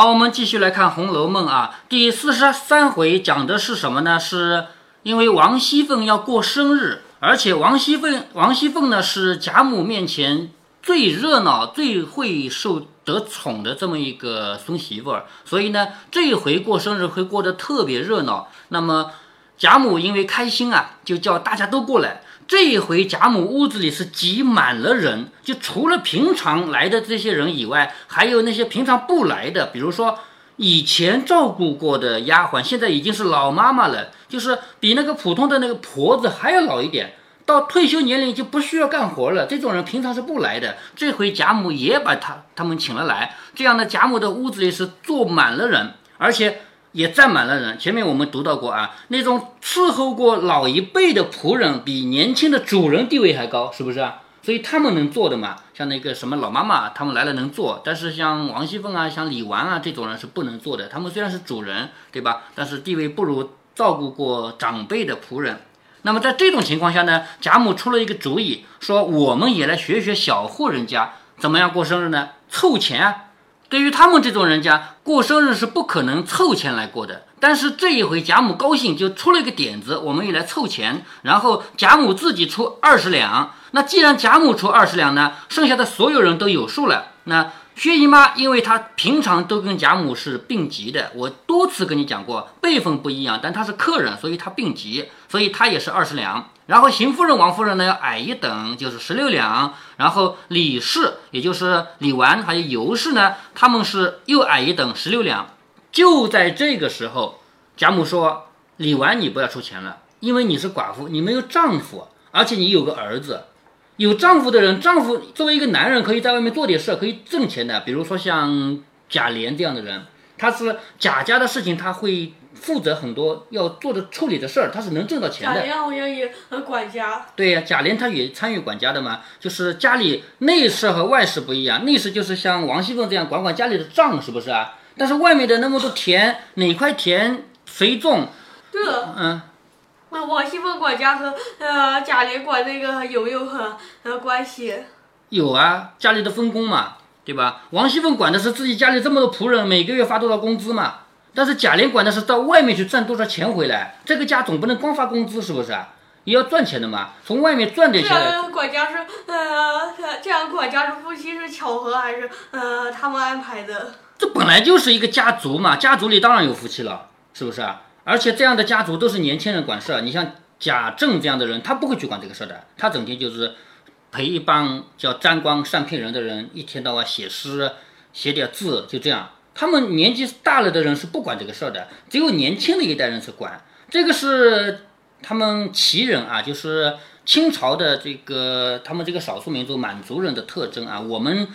好，我们继续来看《红楼梦》啊，第四十三回讲的是什么呢？是因为王熙凤要过生日，而且王熙凤王熙凤呢是贾母面前最热闹、最会受得宠的这么一个孙媳妇儿，所以呢这一回过生日会过得特别热闹。那么贾母因为开心啊，就叫大家都过来。这一回贾母屋子里是挤满了人，就除了平常来的这些人以外，还有那些平常不来的，比如说以前照顾过的丫鬟，现在已经是老妈妈了，就是比那个普通的那个婆子还要老一点，到退休年龄就不需要干活了。这种人平常是不来的，这回贾母也把他他们请了来，这样呢贾母的屋子里是坐满了人，而且。也站满了人。前面我们读到过啊，那种伺候过老一辈的仆人，比年轻的主人地位还高，是不是啊？所以他们能做的嘛，像那个什么老妈妈，他们来了能做。但是像王熙凤啊，像李纨啊这种人是不能做的。他们虽然是主人，对吧？但是地位不如照顾过长辈的仆人。那么在这种情况下呢，贾母出了一个主意，说我们也来学学小户人家怎么样过生日呢？凑钱啊！对于他们这种人家过生日是不可能凑钱来过的，但是这一回贾母高兴，就出了一个点子，我们也来凑钱，然后贾母自己出二十两。那既然贾母出二十两呢，剩下的所有人都有数了。那薛姨妈，因为她平常都跟贾母是并级的，我多次跟你讲过，辈分不一样，但她是客人，所以她并级，所以她也是二十两。然后邢夫人、王夫人呢要矮一等，就是十六两。然后李氏，也就是李纨还有尤氏呢，他们是又矮一等，十六两。就在这个时候，贾母说：“李纨，你不要出钱了，因为你是寡妇，你没有丈夫，而且你有个儿子。有丈夫的人，丈夫作为一个男人，可以在外面做点事，可以挣钱的。比如说像贾琏这样的人，他是贾家的事情，他会。”负责很多要做的处理的事儿，他是能挣到钱的。贾琏好像也管家。对呀，贾琏他也参与管家的嘛，就是家里内事和外事不一样，内事就是像王熙凤这样管管家里的账，是不是啊？但是外面的那么多田，哪块田谁种？对了，嗯，那王熙凤管家和呃贾琏管那个有没有很呃关系？有啊，家里的分工嘛，对吧？王熙凤管的是自己家里这么多仆人，每个月发多少工资嘛。但是贾琏管的是到外面去赚多少钱回来，这个家总不能光发工资，是不是啊？也要赚钱的嘛，从外面赚点钱。这样管家是呃，这样管家是夫妻是巧合还是呃他们安排的？这本来就是一个家族嘛，家族里当然有夫妻了，是不是啊？而且这样的家族都是年轻人管事儿，你像贾政这样的人，他不会去管这个事儿的，他整天就是陪一帮叫沾光善骗人的人，一天到晚写诗，写点字，就这样。他们年纪大了的人是不管这个事儿的，只有年轻的一代人是管。这个是他们旗人啊，就是清朝的这个他们这个少数民族满族人的特征啊。我们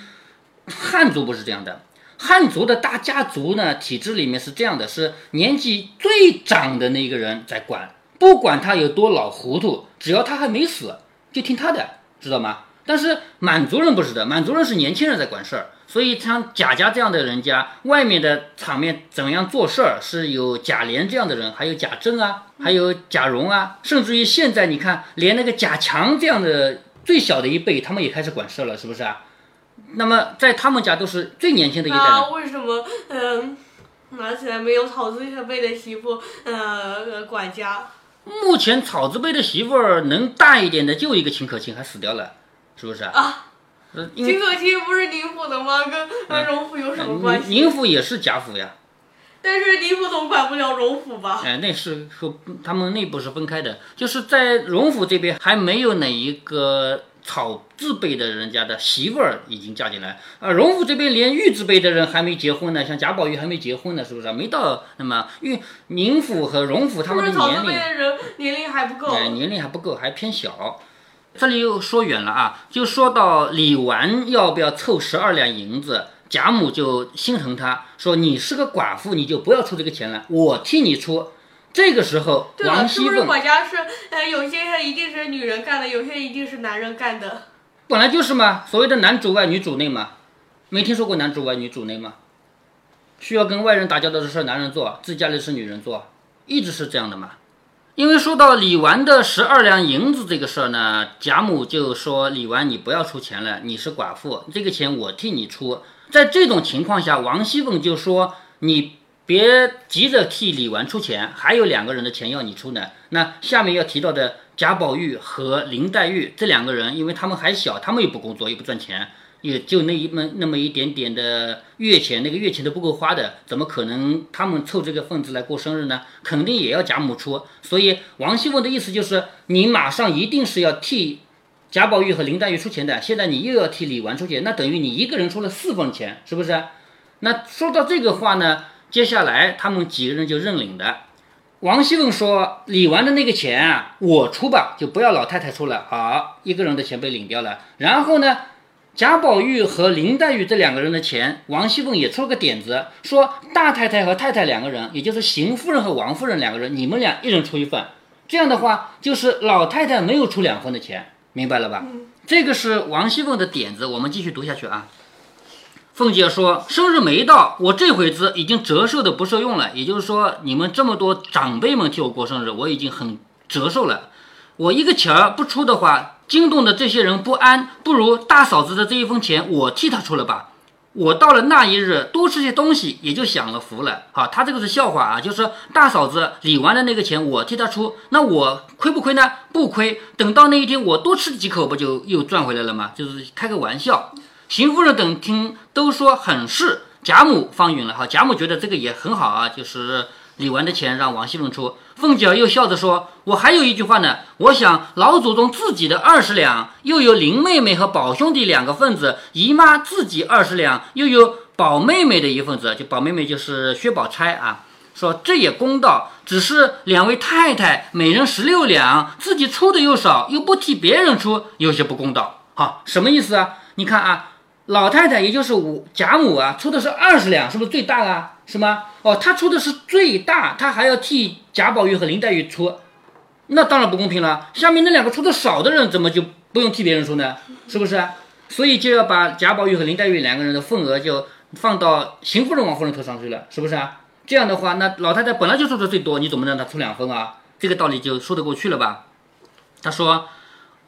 汉族不是这样的，汉族的大家族呢，体制里面是这样的，是年纪最长的那个人在管，不管他有多老糊涂，只要他还没死，就听他的，知道吗？但是满族人不是的，满族人是年轻人在管事儿。所以像贾家这样的人家，外面的场面怎样做事儿，是有贾琏这样的人，还有贾政啊，还有贾蓉啊，甚至于现在你看，连那个贾强这样的最小的一辈，他们也开始管事了，是不是啊？那么在他们家都是最年轻的一代。那为什么嗯，拿起来没有草字辈的媳妇呃管家？目前草字辈的媳妇儿能大一点的就一个秦可卿，还死掉了，是不是啊？秦可卿不是宁府的吗？跟荣府有什么关系？宁府也是贾府呀。但是宁府总管不了荣府吧？哎，那是和他们内部是分开的。就是在荣府这边还没有哪一个草字辈的人家的媳妇儿已经嫁进来。啊，荣府这边连玉字辈的人还没结婚呢，像贾宝玉还没结婚呢，是不是？没到那么，因为宁府和荣府他们的年龄，年龄还不够。哎，年龄还不够，还偏小。这里又说远了啊，就说到李纨要不要凑十二两银子，贾母就心疼他，说你是个寡妇，你就不要出这个钱了，我替你出。这个时候，王熙凤管家是呃，有些一定是女人干的，有些一定是男人干的，本来就是嘛，所谓的男主外女主内嘛，没听说过男主外女主内吗？需要跟外人打交道的事，男人做，自己家里是女人做，一直是这样的嘛。因为说到李纨的十二两银子这个事儿呢，贾母就说李纨你不要出钱了，你是寡妇，这个钱我替你出。在这种情况下，王熙凤就说你别急着替李纨出钱，还有两个人的钱要你出呢。那下面要提到的贾宝玉和林黛玉这两个人，因为他们还小，他们又不工作又不赚钱。也就那一么那么一点点的月钱，那个月钱都不够花的，怎么可能他们凑这个份子来过生日呢？肯定也要贾母出。所以王熙凤的意思就是，你马上一定是要替贾宝玉和林黛玉出钱的。现在你又要替李纨出钱，那等于你一个人出了四份钱，是不是？那说到这个话呢，接下来他们几个人就认领的。王熙凤说：“李纨的那个钱啊，我出吧，就不要老太太出了。好，一个人的钱被领掉了。然后呢？”贾宝玉和林黛玉这两个人的钱，王熙凤也出了个点子，说大太太和太太两个人，也就是邢夫人和王夫人两个人，你们俩一人出一份。这样的话，就是老太太没有出两份的钱，明白了吧？这个是王熙凤的点子。我们继续读下去啊。凤姐说：“生日没到，我这会子已经折寿的不受用了。也就是说，你们这么多长辈们替我过生日，我已经很折寿了。我一个钱儿不出的话。”惊动的这些人不安，不如大嫂子的这一分钱我替她出了吧。我到了那一日多吃些东西，也就享了福了。好，他这个是笑话啊，就是大嫂子理完的那个钱我替她出，那我亏不亏呢？不亏。等到那一天我多吃几口，不就又赚回来了吗？就是开个玩笑。邢夫人等听都说很是，贾母方允了。好，贾母觉得这个也很好啊，就是理完的钱让王熙凤出。凤姐又笑着说：“我还有一句话呢，我想老祖宗自己的二十两，又有林妹妹和宝兄弟两个份子，姨妈自己二十两，又有宝妹妹的一份子，就宝妹妹就是薛宝钗啊。说这也公道，只是两位太太每人十六两，自己出的又少，又不替别人出，有些不公道。好，什么意思啊？你看啊。”老太太，也就是我贾母啊，出的是二十两，是不是最大啊？是吗？哦，他出的是最大，他还要替贾宝玉和林黛玉出，那当然不公平了。下面那两个出的少的人，怎么就不用替别人出呢？是不是？所以就要把贾宝玉和林黛玉两个人的份额就放到邢夫人、王夫人头上去了，是不是啊？这样的话，那老太太本来就出的最多，你怎么让她出两分啊？这个道理就说得过去了吧？他说。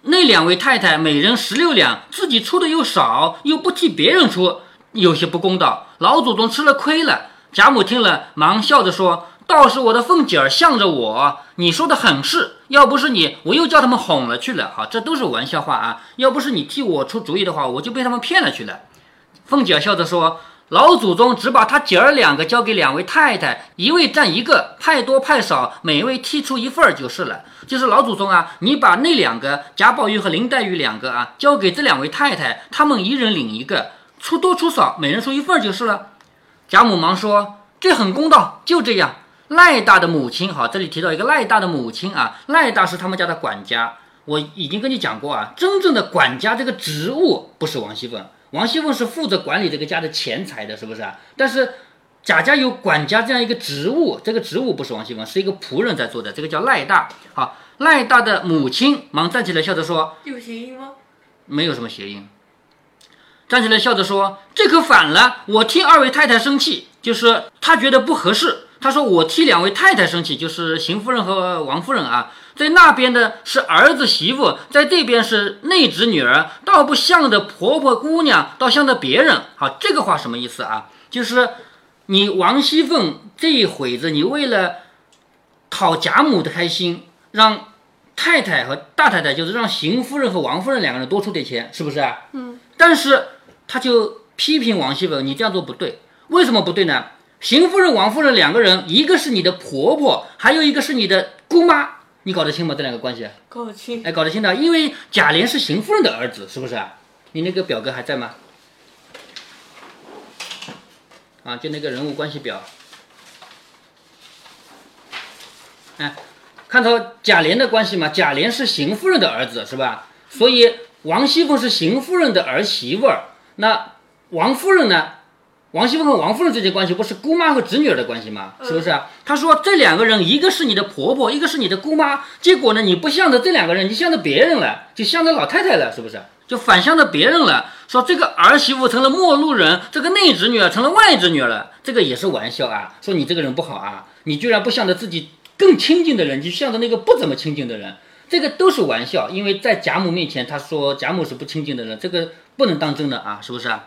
那两位太太每人十六两，自己出的又少，又不替别人出，有些不公道。老祖宗吃了亏了。贾母听了，忙笑着说：“倒是我的凤姐儿向着我，你说的很是。要不是你，我又叫他们哄了去了。好，这都是玩笑话啊。要不是你替我出主意的话，我就被他们骗了去了。”凤姐儿笑着说。老祖宗只把他姐儿两个交给两位太太，一位占一个，派多派少，每位剔出一份儿就是了。就是老祖宗啊，你把那两个贾宝玉和林黛玉两个啊，交给这两位太太，他们一人领一个，出多出少，每人出一份儿就是了。贾母忙说：“这很公道，就这样。”赖大的母亲，好，这里提到一个赖大的母亲啊，赖大是他们家的管家。我已经跟你讲过啊，真正的管家这个职务不是王熙凤。王熙凤是负责管理这个家的钱财的，是不是啊？但是贾家有管家这样一个职务，这个职务不是王熙凤，是一个仆人在做的，这个叫赖大。好，赖大的母亲忙站起来笑着说：“有谐音吗？没有什么谐音。”站起来笑着说：“这可反了，我替二位太太生气，就是他觉得不合适。他说我替两位太太生气，就是邢夫人和王夫人啊。”在那边的是儿子媳妇，在这边是内侄女儿，倒不像的婆婆姑娘，倒像的别人。好，这个话什么意思啊？就是你王熙凤这一会子，你为了讨贾母的开心，让太太和大太太，就是让邢夫人和王夫人两个人多出点钱，是不是啊？嗯。但是他就批评王熙凤，你这样做不对。为什么不对呢？邢夫人、王夫人两个人，一个是你的婆婆，还有一个是你的姑妈。你搞得清吗？这两个关系？搞得清。哎，搞得清的，因为贾琏是邢夫人的儿子，是不是？你那个表格还在吗？啊，就那个人物关系表。哎，看到贾琏的关系吗？贾琏是邢夫人的儿子，是吧？所以王熙凤是邢夫人的儿媳妇儿。那王夫人呢？王熙凤和王夫人之间关系不是姑妈和侄女儿的关系吗？是不是啊？他说这两个人，一个是你的婆婆，一个是你的姑妈。结果呢，你不向着这两个人，你向着别人了，就向着老太太了，是不是？就反向着别人了。说这个儿媳妇成了陌路人，这个内侄女儿成了外侄女儿了。这个也是玩笑啊。说你这个人不好啊，你居然不向着自己更亲近的人，就向着那个不怎么亲近的人，这个都是玩笑。因为在贾母面前，他说贾母是不亲近的人，这个不能当真的啊，是不是啊？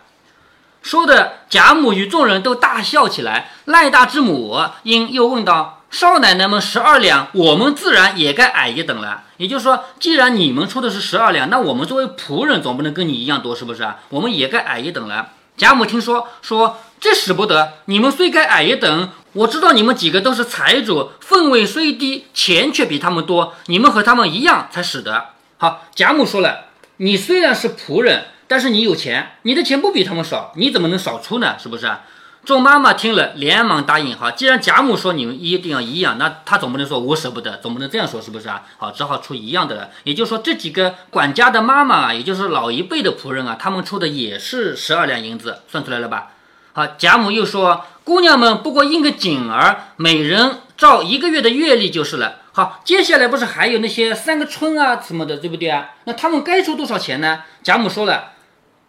说的贾母与众人都大笑起来。赖大之母因又问道：“少奶奶们十二两，我们自然也该矮一等了。也就是说，既然你们出的是十二两，那我们作为仆人总不能跟你一样多，是不是啊？我们也该矮一等了。”贾母听说，说：“这使不得！你们虽该矮一等，我知道你们几个都是财主，分位虽低，钱却比他们多，你们和他们一样才使得。”好，贾母说了：“你虽然是仆人。”但是你有钱，你的钱不比他们少，你怎么能少出呢？是不是？众妈妈听了，连忙答应。好，既然贾母说你们一定要一样，那她总不能说我舍不得，总不能这样说，是不是啊？好，只好出一样的了。也就是说，这几个管家的妈妈啊，也就是老一辈的仆人啊，他们出的也是十二两银子，算出来了吧？好，贾母又说，姑娘们不过应个景儿，每人照一个月的月例就是了。好，接下来不是还有那些三个春啊什么的，对不对啊？那他们该出多少钱呢？贾母说了。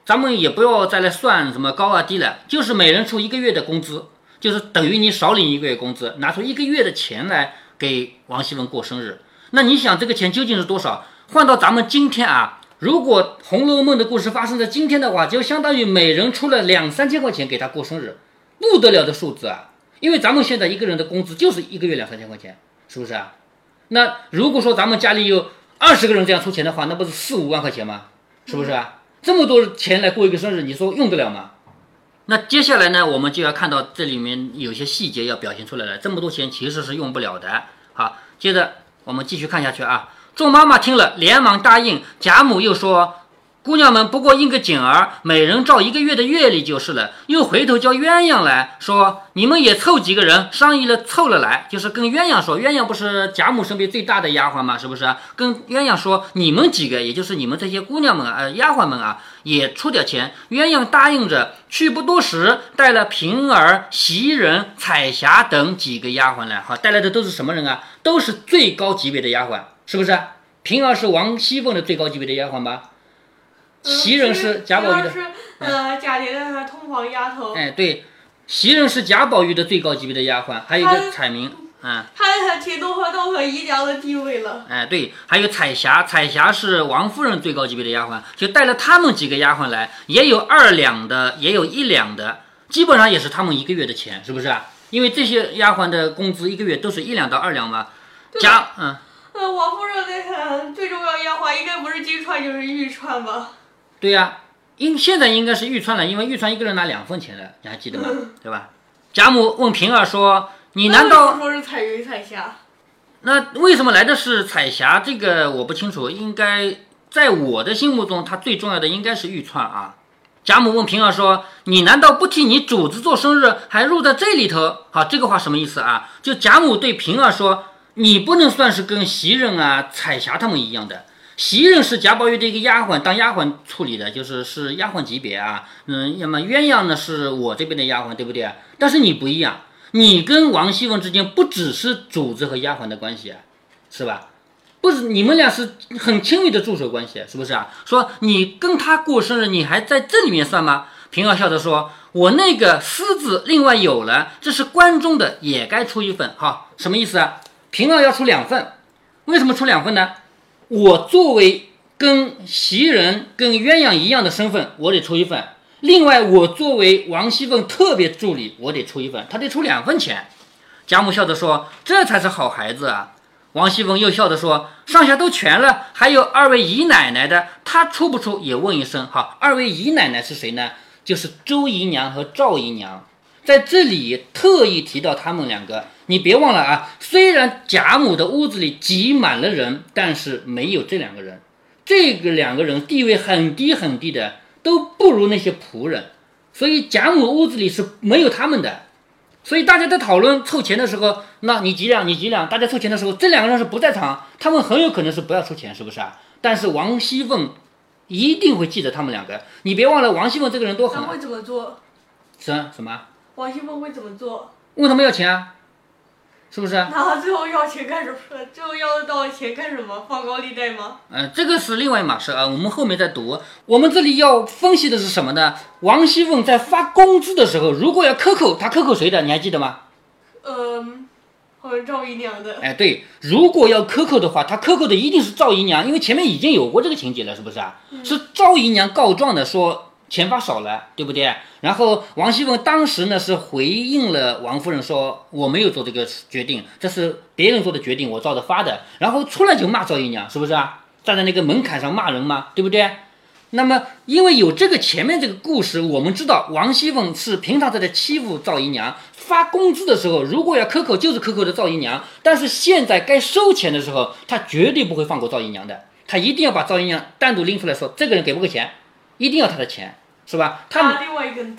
咱们也不要再来算什么高啊低了，就是每人出一个月的工资，就是等于你少领一个月工资，拿出一个月的钱来给王熙文过生日。那你想这个钱究竟是多少？换到咱们今天啊，如果《红楼梦》的故事发生在今天的话，就相当于每人出了两三千块钱给他过生日，不得了的数字啊！因为咱们现在一个人的工资就是一个月两三千块钱，是不是啊？那如果说咱们家里有二十个人这样出钱的话，那不是四五万块钱吗？是不是啊？这么多钱来过一个生日，你说用得了吗？那接下来呢，我们就要看到这里面有些细节要表现出来了。这么多钱其实是用不了的。好，接着我们继续看下去啊。众妈妈听了，连忙答应。贾母又说。姑娘们不过应个景儿，每人照一个月的月例就是了。又回头叫鸳鸯来说：“你们也凑几个人，商议了凑了来，就是跟鸳鸯说。鸳鸯不是贾母身边最大的丫鬟吗？是不是？跟鸳鸯说，你们几个，也就是你们这些姑娘们啊，丫鬟们啊，也出点钱。”鸳鸯答应着，去不多时，带了平儿、袭人、彩霞等几个丫鬟来。好，带来的都是什么人啊？都是最高级别的丫鬟，是不是？平儿是王熙凤的最高级别的丫鬟吧？袭人是贾宝玉的，呃，贾琏的通房丫头。哎，对，袭人是贾宝玉的最高级别的丫鬟，还有一个彩明，嗯，他挺都和都和姨娘的地位了。哎，对，还有彩霞，彩霞是王夫人最高级别的丫鬟，就带了他们几个丫鬟来，也有二两的，也有一两的，基本上也是他们一个月的钱，是不是啊？因为这些丫鬟的工资一个月都是一两到二两嘛。贾，嗯，呃，王夫人的最重要丫鬟应该不是金钏就是玉钏吧？对呀，应现在应该是玉川了，因为玉川一个人拿两份钱的，你还记得吗？对吧？贾母问平儿说：“你难道说是彩云彩霞？那为什么来的是彩霞？这个我不清楚。应该在我的心目中，他最重要的应该是玉川啊。”贾母问平儿说：“你难道不替你主子做生日，还入在这里头？好，这个话什么意思啊？就贾母对平儿说：你不能算是跟袭人啊、彩霞他们一样的。”袭人是贾宝玉的一个丫鬟，当丫鬟处理的，就是是丫鬟级别啊。嗯，那么鸳鸯呢，是我这边的丫鬟，对不对？但是你不一样，你跟王熙凤之间不只是主子和丫鬟的关系啊，是吧？不是，你们俩是很亲密的助手关系，是不是啊？说你跟他过生日，你还在这里面算吗？平儿笑着说：“我那个私子另外有了，这是关中的，也该出一份。哈，什么意思啊？平儿要出两份，为什么出两份呢？”我作为跟袭人、跟鸳鸯一样的身份，我得出一份。另外，我作为王熙凤特别助理，我得出一份。他得出两份钱。贾母笑着说：“这才是好孩子啊！”王熙凤又笑着说：“上下都全了，还有二位姨奶奶的，她出不出也问一声。好，二位姨奶奶是谁呢？就是周姨娘和赵姨娘。”在这里特意提到他们两个，你别忘了啊！虽然贾母的屋子里挤满了人，但是没有这两个人。这个两个人地位很低很低的，都不如那些仆人，所以贾母屋子里是没有他们的。所以大家在讨论凑钱的时候，那你几两，你几两？大家凑钱的时候，这两个人是不在场，他们很有可能是不要出钱，是不是啊？但是王熙凤一定会记得他们两个。你别忘了，王熙凤这个人多狠。会怎么做？什什么？王熙凤会怎么做？问他们要钱啊，是不是？那最后要钱干什么？最后要得到钱干什么？放高利贷吗？嗯，这个是另外一码事啊，我们后面再读。我们这里要分析的是什么呢？王熙凤在发工资的时候，如果要克扣，她克扣谁的？你还记得吗？嗯，和赵姨娘的。哎，对，如果要克扣的话，她克扣的一定是赵姨娘，因为前面已经有过这个情节了，是不是啊？是赵姨娘告状的，说钱发少了，对不对？然后王熙凤当时呢是回应了王夫人说，我没有做这个决定，这是别人做的决定，我照着发的。然后出来就骂赵姨娘，是不是啊？站在那个门槛上骂人嘛，对不对？那么，因为有这个前面这个故事，我们知道王熙凤是平常在这欺负赵姨娘，发工资的时候，如果要克扣，就是克扣的赵姨娘。但是现在该收钱的时候，她绝对不会放过赵姨娘的，她一定要把赵姨娘单独拎出来说，这个人给不给钱，一定要他的钱，是吧？他另外一个人，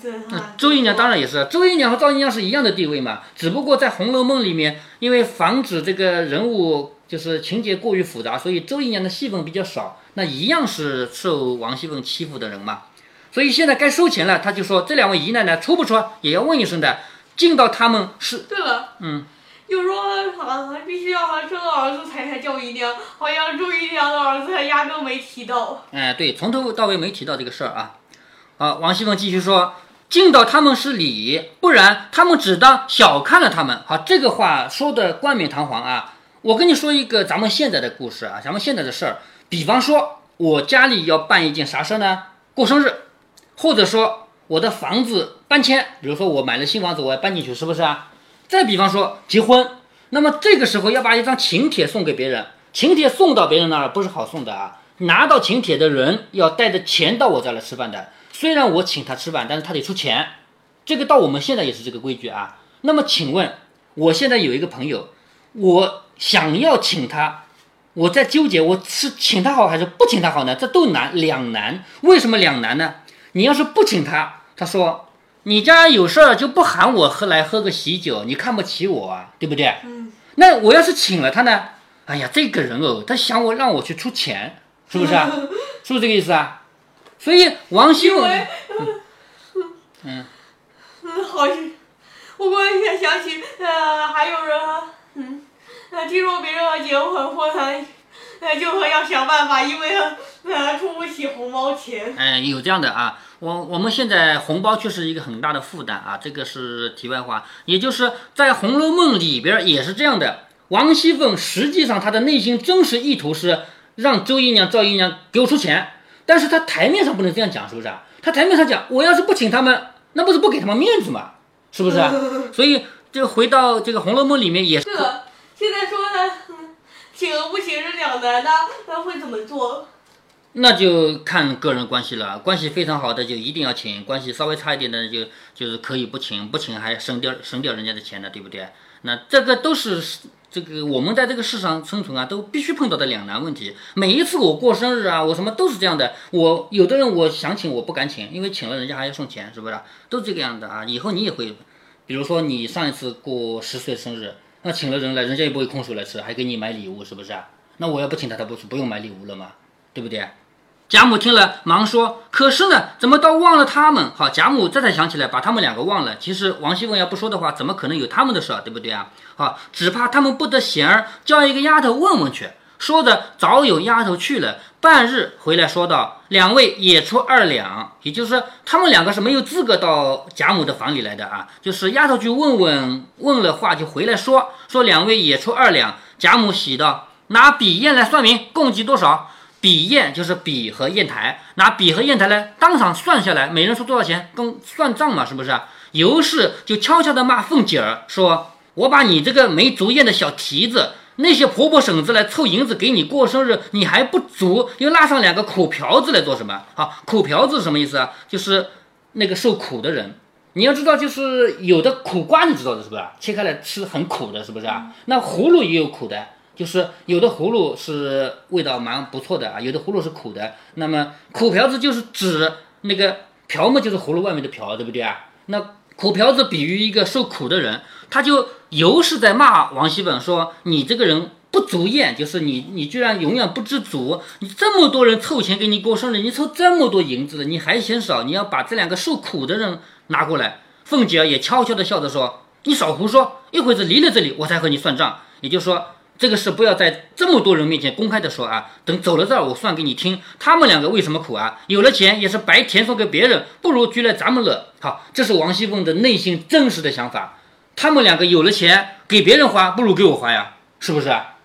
周姨娘当然也是，周姨娘和赵姨娘是一样的地位嘛，只不过在《红楼梦》里面，因为防止这个人物就是情节过于复杂，所以周姨娘的戏份比较少。那一样是受王熙凤欺负的人嘛，所以现在该收钱了，他就说这两位姨奶奶出不出也要问一声的，进到他们是。对了，嗯，又说啊，必须要生了儿子才才叫姨娘，好像周姨娘的儿子还压根没提到。哎，对，从头到尾没提到这个事儿啊。好，王熙凤继续说，敬到他们是礼，不然他们只当小看了他们。好，这个话说的冠冕堂皇啊。我跟你说一个咱们现在的故事啊，咱们现在的事儿。比方说，我家里要办一件啥事呢？过生日，或者说我的房子搬迁，比如说我买了新房子，我要搬进去，是不是啊？再比方说结婚，那么这个时候要把一张请帖送给别人，请帖送到别人那儿不是好送的啊。拿到请帖的人要带着钱到我这儿来吃饭的，虽然我请他吃饭，但是他得出钱。这个到我们现在也是这个规矩啊。那么请问，我现在有一个朋友，我想要请他。我在纠结，我是请他好还是不请他好呢？这都难，两难。为什么两难呢？你要是不请他，他说你家有事儿就不喊我喝来喝个喜酒，你看不起我啊，对不对？嗯。那我要是请了他呢？哎呀，这个人哦，他想我让我去出钱，是不是啊？是不是这个意思啊？所以王熙凤，嗯，嗯，好，我忽然间想起，呃，还有人，嗯。那听说别人要结婚，婚还，那就说要想办法，因为他出不起红包钱。哎，有这样的啊，我我们现在红包确实一个很大的负担啊，这个是题外话。也就是在《红楼梦》里边也是这样的，王熙凤实际上她的内心真实意图是让周姨娘、赵姨娘给我出钱，但是他台面上不能这样讲，是不是啊？他台面上讲，我要是不请他们，那不是不给他们面子吗？是不是？所以就回到这个《红楼梦》里面也是。现在说他 请和不请是两难的，他会怎么做？那就看个人关系了。关系非常好的就一定要请，关系稍微差一点的就就是可以不请，不请还省掉省掉人家的钱呢，对不对？那这个都是这个我们在这个世上生存啊，都必须碰到的两难问题。每一次我过生日啊，我什么都是这样的。我有的人我想请，我不敢请，因为请了人家还要送钱，是不是？都这个样的啊。以后你也会，比如说你上一次过十岁生日。那请了人来，人家也不会空手来吃，还给你买礼物，是不是？那我要不请他，他不是不用买礼物了吗？对不对？贾母听了，忙说：“可是呢，怎么倒忘了他们？”好，贾母这才想起来，把他们两个忘了。其实王熙凤要不说的话，怎么可能有他们的事儿，对不对啊？好，只怕他们不得闲儿，叫一个丫头问问去。说着，早有丫头去了。半日回来，说道：“两位也出二两，也就是他们两个是没有资格到贾母的房里来的啊。就是丫头去问问，问了话就回来说，说两位也出二两。贾母喜道：拿笔砚来算明，共计多少？笔砚就是笔和砚台，拿笔和砚台来当场算下来，每人说多少钱，跟算账嘛，是不是？尤氏就悄悄地骂凤姐儿，说我把你这个没足砚的小蹄子。那些婆婆婶子来凑银子给你过生日，你还不足，又拉上两个苦瓢子来做什么？好，苦瓢子什么意思啊？就是那个受苦的人。你要知道，就是有的苦瓜，你知道的是不是？切开来吃很苦的，是不是啊？那葫芦也有苦的，就是有的葫芦是味道蛮不错的啊，有的葫芦是苦的。那么苦瓢子就是指那个瓢嘛，就是葫芦外面的瓢，对不对啊？那苦瓢子比喻一个受苦的人，他就。尤是在骂王熙凤说：“你这个人不足厌，就是你，你居然永远不知足。你这么多人凑钱给你过生日，你凑这么多银子了，你还嫌少？你要把这两个受苦的人拿过来。”凤姐也悄悄地笑着说：“你少胡说，一会子离了这里，我才和你算账。也就是说，这个事不要在这么多人面前公开的说啊。等走了这儿，我算给你听。他们两个为什么苦啊？有了钱也是白甜送给别人，不如居来咱们乐。好，这是王熙凤的内心真实的想法。”他们两个有了钱给别人花，不如给我花呀，是不是啊？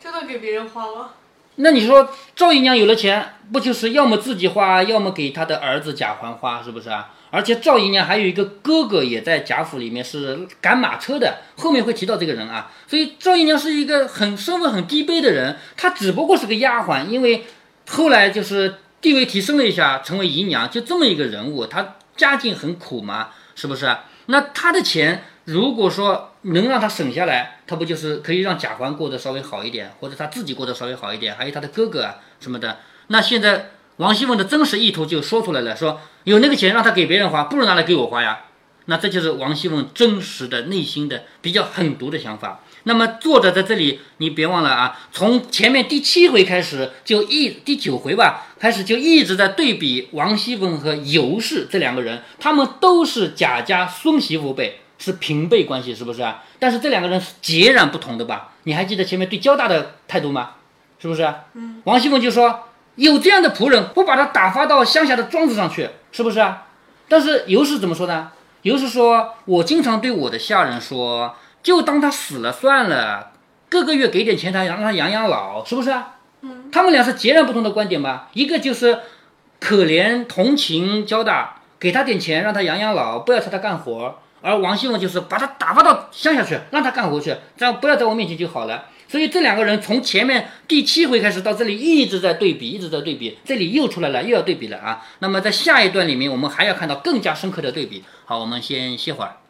真的给别人花了？那你说赵姨娘有了钱，不就是要么自己花，要么给她的儿子贾环花，是不是啊？而且赵姨娘还有一个哥哥也在贾府里面是赶马车的，后面会提到这个人啊。所以赵姨娘是一个很身份很低卑的人，她只不过是个丫鬟，因为后来就是地位提升了一下，成为姨娘，就这么一个人物，她家境很苦嘛，是不是？那她的钱。如果说能让她省下来，她不就是可以让贾环过得稍微好一点，或者她自己过得稍微好一点，还有她的哥哥啊什么的。那现在王熙凤的真实意图就说出来了，说有那个钱让他给别人花，不如拿来给我花呀。那这就是王熙凤真实的内心的比较狠毒的想法。那么作者在这里，你别忘了啊，从前面第七回开始就一第九回吧开始就一直在对比王熙凤和尤氏这两个人，他们都是贾家孙媳妇辈。是平辈关系，是不是啊？但是这两个人是截然不同的吧？你还记得前面对焦大的态度吗？是不是？嗯。王熙凤就说有这样的仆人，不把他打发到乡下的庄子上去，是不是啊？但是尤氏怎么说呢？尤氏说：“我经常对我的下人说，就当他死了算了，各个月给点钱他，让他养养老，是不是啊？”嗯。他们俩是截然不同的观点吧？一个就是可怜同情交大，给他点钱让他养养老，不要替他干活。而王熙凤就是把他打发到乡下去，让他干活去，这样不要在我面前就好了。所以这两个人从前面第七回开始到这里一直在对比，一直在对比，这里又出来了，又要对比了啊。那么在下一段里面，我们还要看到更加深刻的对比。好，我们先歇会儿。